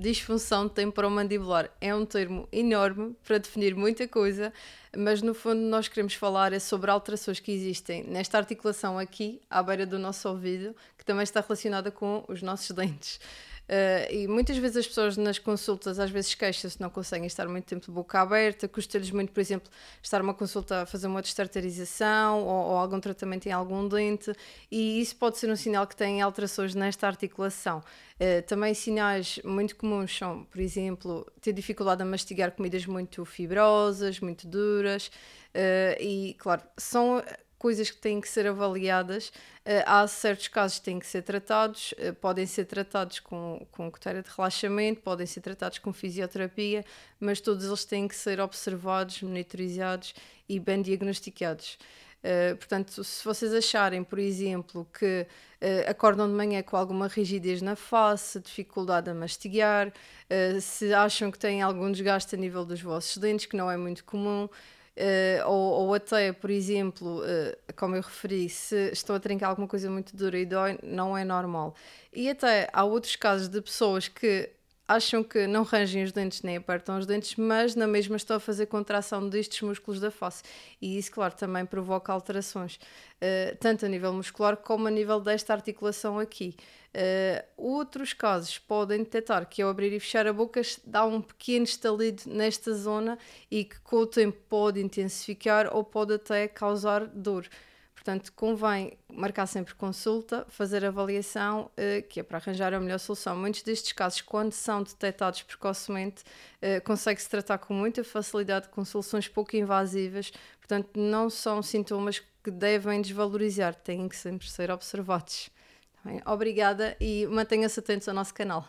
disfunção temporomandibular. É um termo enorme para definir muita coisa, mas no fundo nós queremos falar é sobre alterações que existem nesta articulação aqui, à beira do nosso ouvido, que também está relacionada com os nossos dentes. Uh, e muitas vezes as pessoas nas consultas às vezes queixam-se, não conseguem estar muito tempo de boca aberta, custa-lhes muito, por exemplo, estar uma consulta a fazer uma destartarização ou, ou, algum tratamento em algum dente, e isso pode ser um sinal que têm alterações nesta articulação. Uh, também sinais muito comuns são, por exemplo, ter dificuldade a mastigar comidas muito fibrosas, muito duras, uh, e claro, são coisas que têm que ser avaliadas. Uh, há certos casos que têm que ser tratados, uh, podem ser tratados com, com cuteira de relaxamento, podem ser tratados com fisioterapia, mas todos eles têm que ser observados, monitorizados e bem diagnosticados. Uh, portanto, se vocês acharem, por exemplo, que uh, acordam de manhã com alguma rigidez na face, dificuldade a mastigar, uh, se acham que têm algum desgaste a nível dos vossos dentes, que não é muito comum, Uh, ou, ou, até, por exemplo, uh, como eu referi, se estou a trincar alguma coisa muito dura e dói, não é normal. E até há outros casos de pessoas que acham que não rangem os dentes nem apertam os dentes, mas na mesma estão a fazer contração destes músculos da face. E isso, claro, também provoca alterações, uh, tanto a nível muscular como a nível desta articulação aqui. Uh, outros casos podem detectar que ao abrir e fechar a boca dá um pequeno estalido nesta zona e que com o tempo pode intensificar ou pode até causar dor. Portanto, convém marcar sempre consulta, fazer avaliação, uh, que é para arranjar a melhor solução. Muitos destes casos, quando são detectados precocemente, uh, consegue-se tratar com muita facilidade, com soluções pouco invasivas. Portanto, não são sintomas que devem desvalorizar, têm que sempre ser observados. Obrigada e mantenha-se atentos ao nosso canal.